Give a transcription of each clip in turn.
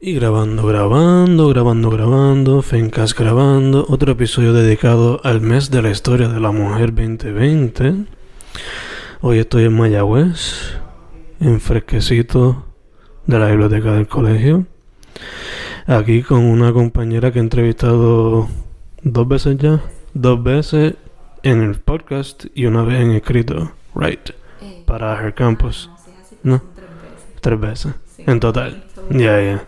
Y grabando, grabando, grabando, grabando, Fencast grabando, otro episodio dedicado al mes de la historia de la mujer 2020. Hoy estoy en Mayagüez, en fresquecito de la biblioteca del colegio. Aquí con una compañera que he entrevistado dos veces ya, dos veces en el podcast y una vez en escrito, right, Eh, para Her Campus. no. Tres veces en total. Ya, ya.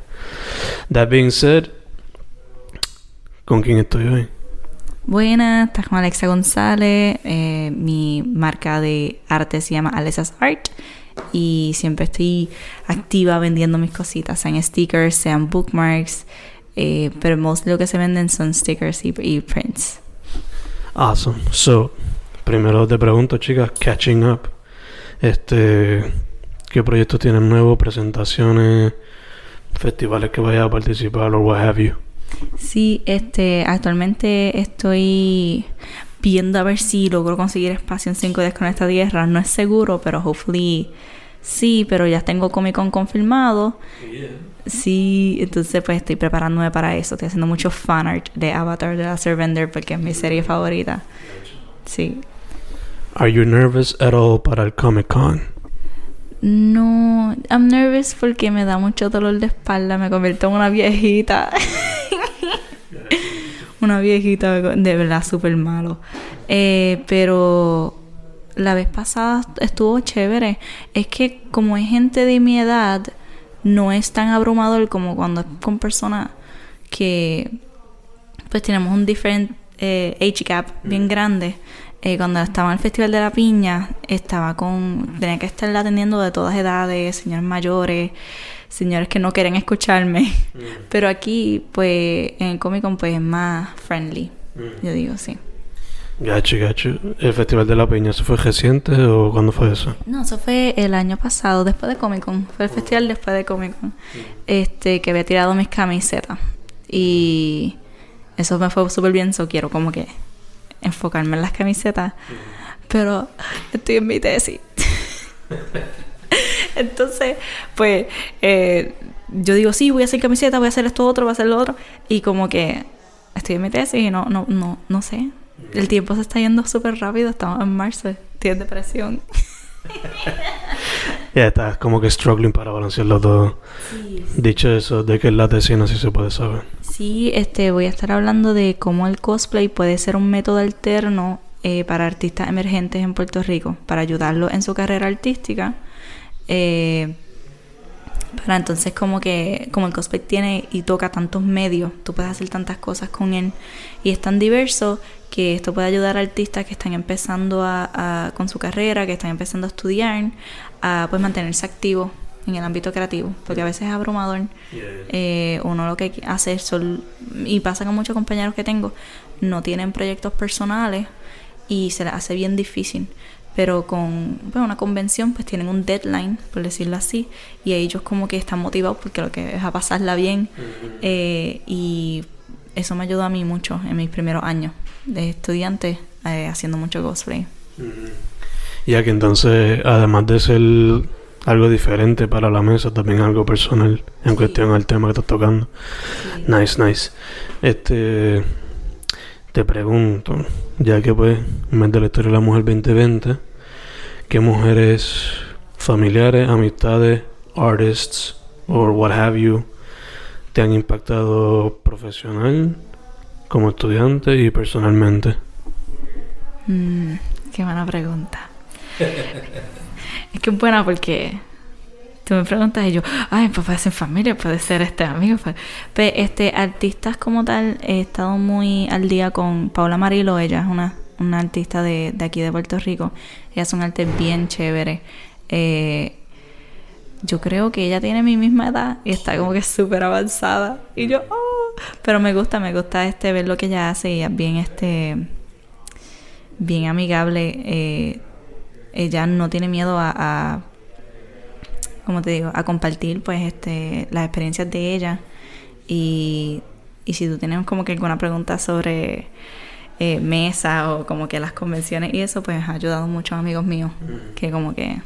That being said, ¿con quién estoy hoy? Buenas, estás con Alexa González. eh, mi marca de arte se llama Alexa's Art. Y siempre estoy activa vendiendo mis cositas, sean stickers, sean bookmarks. eh, pero most lo que se venden son stickers y, y prints. Awesome. So, primero te pregunto, chicas, catching up. Este, ¿qué proyectos tienen nuevos? Presentaciones, festivales que vayas a participar o what have you. Sí, este, actualmente estoy viendo a ver si logro conseguir espacio en 5 con esta tierra. No es seguro, pero hopefully sí, pero ya tengo Comic Con confirmado. Sí, entonces pues estoy preparándome para eso. Estoy haciendo mucho fan art de Avatar de la Survender porque es mi serie favorita. Sí. Are you nervous at all para el Comic Con? No, I'm nervous porque me da mucho dolor de espalda. Me convierto en una viejita. una viejita, de verdad, súper malo. Eh, pero la vez pasada estuvo chévere. Es que como es gente de mi edad, no es tan abrumador como cuando es con personas que pues tenemos un different eh, age gap bien grande. Eh, cuando estaba en el Festival de la Piña, estaba con. tenía que estar atendiendo de todas edades, señores mayores, señores que no quieren escucharme. Pero aquí, pues, en el Comic Con, pues es más friendly. Yo digo, sí. Gacho, gacho. ¿El Festival de la Peña, eso fue reciente o cuándo fue eso? No, eso fue el año pasado, después de Comic Con. Fue el festival después de Comic Con. Este, que había tirado mis camisetas. Y eso me fue súper bien, so quiero como que enfocarme en las camisetas. Pero estoy en mi tesis. Entonces, pues, eh, yo digo, sí, voy a hacer camiseta, voy a hacer esto otro, voy a hacer lo otro. Y como que estoy en mi tesis y no, no, no, no sé. El tiempo se está yendo súper rápido, estamos en marzo, estoy en depresión. Ya estás como que struggling para balancearlo todo. Dicho eso, de que es la sé si se puede saber. Sí, este, voy a estar hablando de cómo el cosplay puede ser un método alterno eh, para artistas emergentes en Puerto Rico, para ayudarlos en su carrera artística. Eh, para entonces como que, como el cosplay tiene y toca tantos medios, tú puedes hacer tantas cosas con él y es tan diverso que esto puede ayudar a artistas que están empezando a, a- con su carrera, que están empezando a estudiar, a pues mantenerse activos en el ámbito creativo, porque a veces es abrumador. Eh, uno lo que hace son, y pasa con muchos compañeros que tengo, no tienen proyectos personales y se les hace bien difícil. Pero con bueno, una convención pues tienen un deadline, por decirlo así, y ellos como que están motivados porque lo que es a pasarla bien. Eh, y eso me ayudó a mí mucho en mis primeros años de estudiante eh, haciendo mucho cosplay. Ya que entonces, además de ser algo diferente para la mesa, también algo personal en cuestión al tema que estás tocando. Nice, nice. Este, te pregunto, ya que pues, mes de la historia de la mujer 2020, ¿qué mujeres familiares, amistades, artists, or what have you, te han impactado profesional, como estudiante y personalmente? Mm, qué buena pregunta. es que es buena porque tú me preguntas y yo, ay, pues puede ser familia, puede ser este amigo. puede-". Pero este, artistas como tal, he estado muy al día con Paula Marilo, ella es una, una artista de, de aquí de Puerto Rico. Ella hace un arte bien chévere. Eh, yo creo que ella tiene mi misma edad y está como que súper avanzada. Y yo, oh, pero me gusta, me gusta este ver lo que ella hace y es bien este bien amigable. eh, ella no tiene miedo a como te digo, a compartir pues este las experiencias de ella. Y, y si tú tienes como que alguna pregunta sobre eh, mesa o como que las convenciones y eso, pues ha ayudado a muchos amigos míos que como que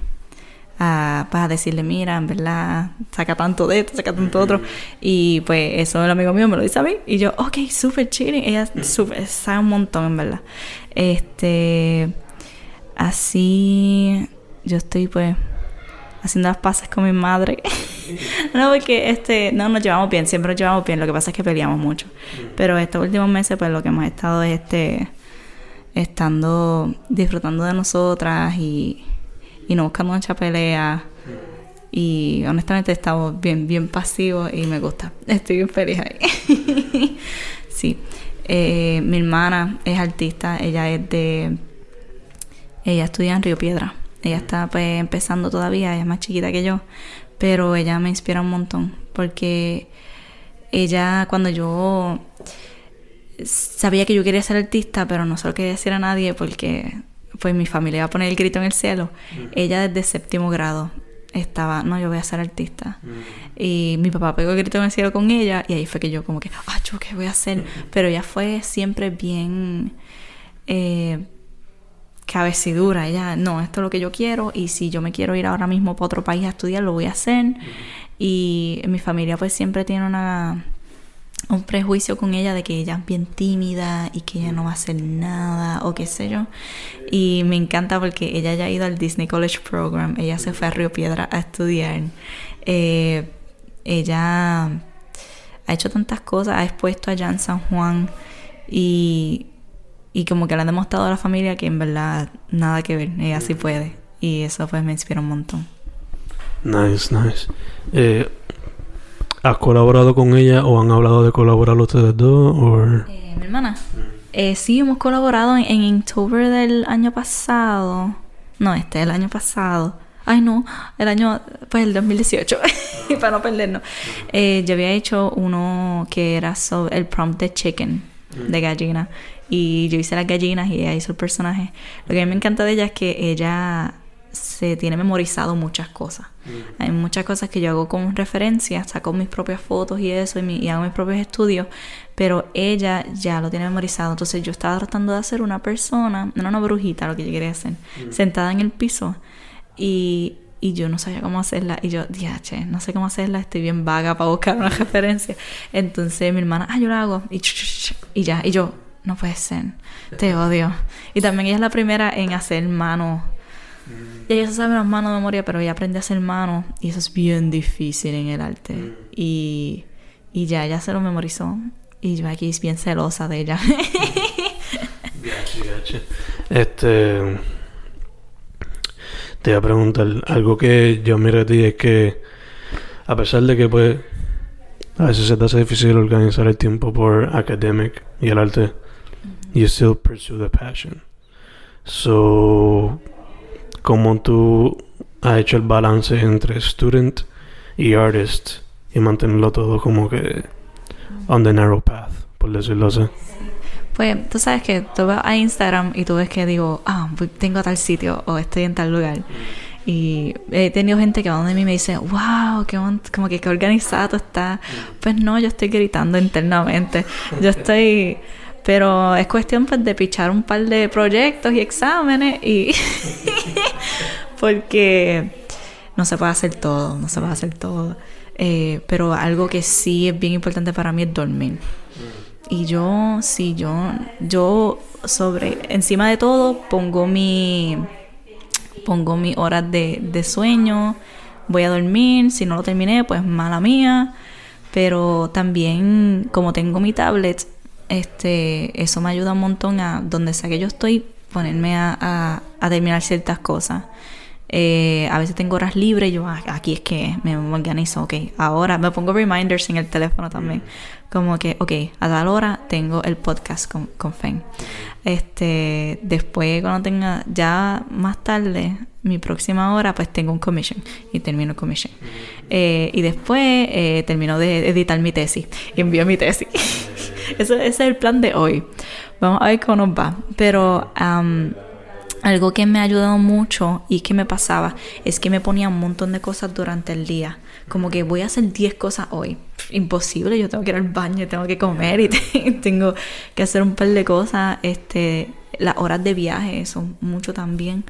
a, pues, a decirle, mira, en verdad, saca tanto de esto, saca tanto otro. Y pues eso el amigo mío me lo dice a mí. Y yo, ok, súper chilling. Ella super, sabe un montón, en verdad. Este, así, yo estoy pues haciendo las paces con mi madre. no, porque este, no nos llevamos bien, siempre nos llevamos bien, lo que pasa es que peleamos mucho. Pero estos últimos meses, pues lo que hemos estado es este, estando disfrutando de nosotras y, y no buscando mucha pelea. Y honestamente estamos bien, bien pasivos y me gusta. Estoy bien feliz ahí. sí. Eh, mi hermana es artista, ella es de... Ella estudia en Río Piedra. Ella está pues empezando todavía, ella es más chiquita que yo, pero ella me inspira un montón porque ella cuando yo sabía que yo quería ser artista, pero no se lo quería decir a nadie porque pues mi familia iba a poner el grito en el cielo. Ella desde séptimo grado estaba, no, yo voy a ser artista. Y mi papá pegó el grito en el cielo con ella y ahí fue que yo como que, ah, yo qué voy a hacer. Pero ella fue siempre bien eh, cabecidura. Ella, no, esto es lo que yo quiero y si yo me quiero ir ahora mismo para otro país a estudiar, lo voy a hacer. Y mi familia pues siempre tiene una un prejuicio con ella de que ella es bien tímida y que ella no va a hacer nada o qué sé yo. Y me encanta porque ella ya ha ido al Disney College Program, ella se fue a Río Piedra a estudiar. Eh, ella ha hecho tantas cosas, ha expuesto allá en San Juan y, y como que le ha demostrado a la familia que en verdad nada que ver, ella sí puede. Y eso pues me inspira un montón. Nice, nice. Eh, ¿Has colaborado con ella o han hablado de colaborar ustedes dos? Eh, mi hermana. Eh, sí, hemos colaborado en, en octubre del año pasado. No, este, el año pasado. Ay, no, el año, pues el 2018, para no perdernos. Eh, yo había hecho uno que era sobre el prompt de chicken, de gallina. Y yo hice las gallinas y ella hizo el personaje. Lo que a mí me encanta de ella es que ella se tiene memorizado muchas cosas. Mm. Hay muchas cosas que yo hago con referencia, saco mis propias fotos y eso y, hago mis propios estudios, pero ella ya lo tiene memorizado. Entonces yo estaba tratando de hacer una persona, no una brujita, lo que yo quería hacer, mm. sentada en el piso y, y yo no sabía cómo hacerla. Y yo, diache, no sé cómo hacerla, estoy bien vaga para buscar una referencia. Entonces mi hermana, ah, yo la hago. Y, y ya, y yo, no puede ser, te odio. Y también ella es la primera en hacer manos y ella se sabe las manos de memoria, pero ella aprende a hacer manos y eso es bien difícil en el arte. Mm. Y, y ya, ella se lo memorizó. Y yo aquí es bien celosa de ella. Este. Te voy a preguntar. Algo que yo miro a ti es que, a pesar de que, pues, a veces se te hace difícil organizar el tiempo por academic y el arte, you still pursue the passion. So, cómo tú has hecho el balance entre student y artist y mantenerlo todo como que on the narrow path, por decirlo así. Pues tú sabes que tú vas a Instagram y tú ves que digo, ah, tengo tal sitio o estoy en tal lugar. Y he tenido gente que va donde mí me dice, wow, qué como que qué organizado está. Pues no, yo estoy gritando internamente. Yo estoy pero es cuestión pues, de pichar un par de proyectos y exámenes y porque no se puede hacer todo, no se puede hacer todo. Eh, pero algo que sí es bien importante para mí es dormir. Y yo, sí, yo, yo sobre, encima de todo, pongo mi, pongo mis horas de, de sueño, voy a dormir, si no lo terminé, pues mala mía. Pero también, como tengo mi tablet, este, eso me ayuda un montón a donde sea que yo estoy, ponerme a, a, terminar ciertas cosas. Eh, a veces tengo horas libres y yo ah, aquí es que me organizo, ok, ahora me pongo reminders en el teléfono también, como que, ok, a tal hora tengo el podcast con, con Fen. Este, después cuando tenga, ya más tarde, mi próxima hora, pues tengo un commission y termino el commission. Eh, y después eh, termino de editar mi tesis y envío mi tesis. ese, es el plan de hoy. Vamos a ver cómo nos va. Pero algo que me ha ayudado mucho y que me pasaba es que me ponía un montón de cosas durante el día. Como que voy a hacer 10 cosas hoy. Imposible, yo tengo que ir al baño, tengo que comer y tengo que hacer un par de cosas. Este, las horas de viaje son mucho también.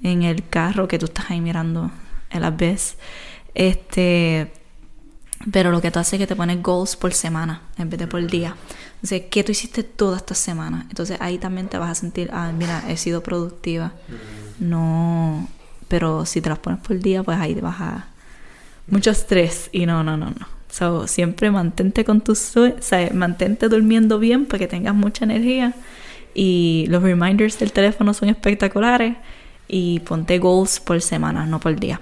En el carro que tú estás ahí mirando el abyss. Este, pero lo que tú haces es que te pones goals por semana en vez de por día. Entonces, ¿qué tú hiciste toda esta semana? Entonces ahí también te vas a sentir, ah, mira, he sido productiva. No, pero si te las pones por día, pues ahí te vas a... Mucho estrés y no, no, no, no. So, siempre mantente con tus... O sea, mantente durmiendo bien para que tengas mucha energía. Y los reminders del teléfono son espectaculares. Y ponte goals por semana, no por día.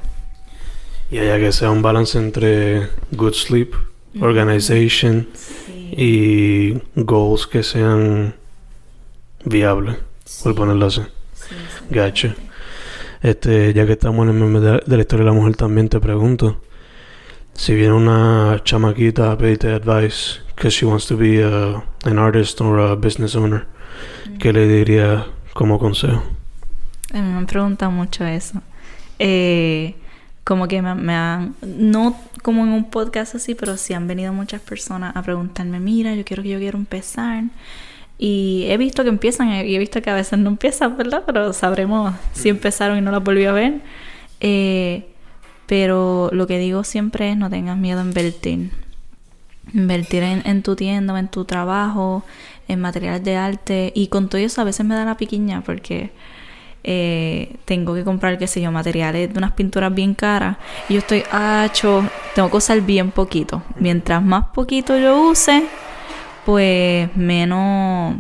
Y haya que sea un balance entre good sleep, organization y goals que sean viables, por ponerlo así. Gacho. Este, ya que estamos en el meme de, la historia de la mujer, también te pregunto. Si viene una chamaquita a pedirte advice que she wants to be an artist or a business owner, ¿qué le diría como consejo? A mí me han preguntado mucho eso. Eh, como que me, han, no como en un podcast así, pero sí han venido muchas personas a preguntarme, mira, yo quiero que yo quiero empezar. Y he visto que empiezan y he visto que a veces no empiezan, ¿verdad? Pero sabremos si empezaron y no las volví a ver. Eh, pero lo que digo siempre es no tengas miedo a invertir. Invertir en, en tu tienda, en tu trabajo, en materiales de arte. Y con todo eso a veces me da la piquiña porque eh, tengo que comprar, qué sé yo, materiales de unas pinturas bien caras. Y yo estoy, hacho, tengo que usar bien poquito. Mientras más poquito yo use, pues menos,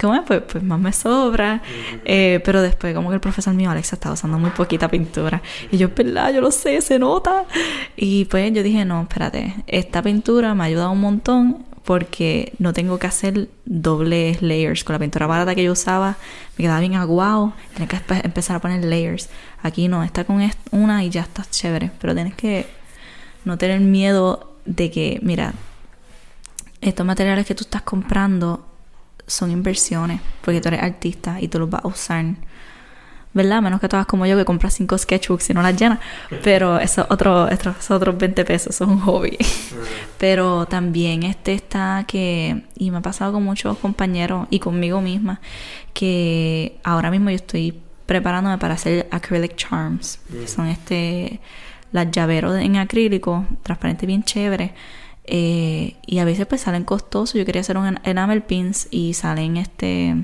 ¿cómo es? Pues, pues más me sobra. Eh, pero después, como que el profesor mío, Alexa, estaba usando muy poquita pintura. Y yo, verdad, yo lo sé, se nota. Y pues yo dije, no, espérate, esta pintura me ha ayudado un montón porque no tengo que hacer dobles layers. Con la pintura barata que yo usaba me quedaba bien aguado, tenía que empezar a poner layers. Aquí no, está con una y ya está chévere, pero tienes que no tener miedo de que, mira, estos materiales que tú estás comprando son inversiones, porque tú eres artista y tú los vas a usar ¿verdad? Menos que todas como yo que compras cinco sketchbooks y no las llenas. Pero eso otro, esos otros 20 pesos, eso es un hobby. Pero también este está que, y me ha pasado con muchos compañeros y conmigo misma, que ahora mismo yo estoy preparándome para hacer acrylic charms. Que son este, las llaveros en acrílico, transparente bien chévere. Eh, y a veces pues salen costosos. Yo quería hacer un enamel pins y salen este,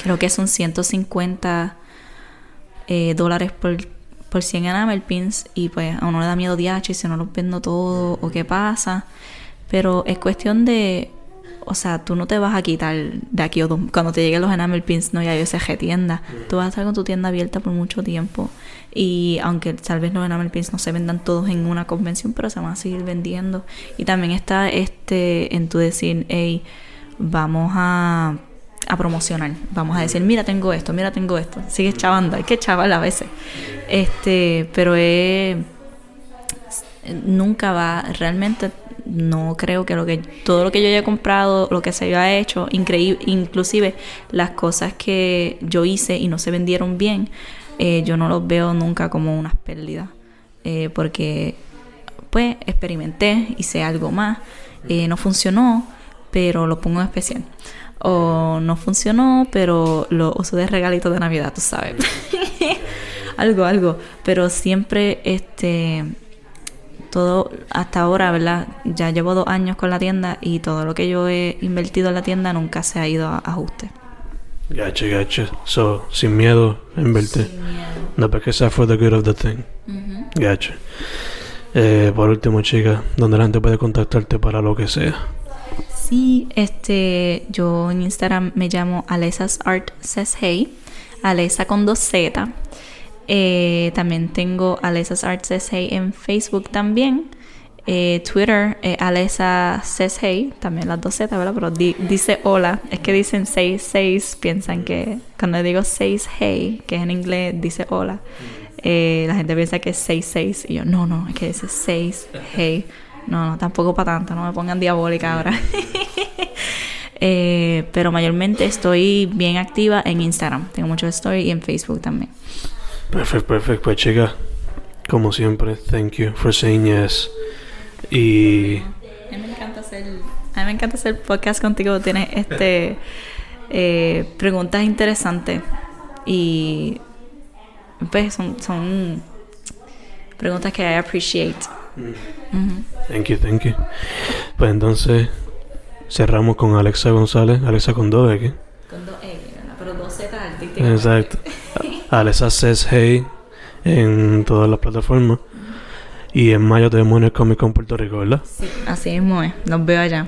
creo que son 150 eh, dólares por, por 100 enamel pins y pues a uno le da miedo DH y si no los vendo todo o qué pasa. Pero es cuestión de, o sea, tú no te vas a quitar de aquí o cuando te lleguen los enamel pins, no ya yo sé tienda. Tú vas a estar con tu tienda abierta por mucho tiempo. Y aunque tal vez los enamel pins no se vendan todos en una convención, pero se van a seguir vendiendo. Y también está este en tu decir, hey, vamos a a promocionar. Vamos a decir, mira, tengo esto, mira, tengo esto. Sigue chavando, hay que chaval a veces. Este, pero nunca va, realmente no creo que lo que todo lo que yo haya comprado, lo que se haya hecho, increíble, inclusive las cosas que yo hice y no se vendieron bien, eh, yo no los veo nunca como unas pérdidas. Eh, porque pues experimenté, hice algo más, eh, no funcionó, pero lo pongo en especial o no funcionó, pero lo uso de regalito de Navidad, tú sabes. algo, algo. Pero siempre, este, todo, hasta ahora, ¿verdad? Ya llevo dos años con la tienda y todo lo que yo he invertido en la tienda nunca se ha ido a ajuste. Gacha, gacha. So, sin miedo, invertir. Sin miedo. No, porque sea for the good of the thing. Gacha. Eh, por último, chica, ¿dónde la gente puede contactarte para lo que sea? Sí, este, yo en Instagram me llamo Alesas Art Says Hey, Alesa con dos Z. Eh, también tengo Alesas Art Says Hey en Facebook también. Eh, Twitter, eh, Alesa Says Hey, también las dos Z, ¿verdad? Pero dice hola, es que dicen 6 piensan que cuando digo 6 hey, que es en inglés, dice hola. la gente piensa que es 6 y yo, no, no, es que dice 6 hey. No, no, tampoco para tanto, no me pongan diabólica ahora. Eh, pero mayormente estoy bien activa en Instagram. Tengo muchos stories y en Facebook también. Perfecto, perfecto. Pues chica, como siempre, thank you for saying yes. Y... A mí me encanta hacer, a mí me encanta hacer podcast contigo. Tienes este, eh, preguntas interesantes y pues son, son preguntas que I appreciate. Thank you, thank you. Pues entonces cerramos con Alexa González, Alexa con dos X. Con dos X, pero dos Z artísticas. Exacto. Alexa says hey en todas las plataformas. Y en mayo tenemos en el Comic Con Puerto Rico, ¿verdad? Sí, así mismo es. Nos veo allá.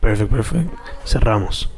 Perfecto, perfecto. Cerramos.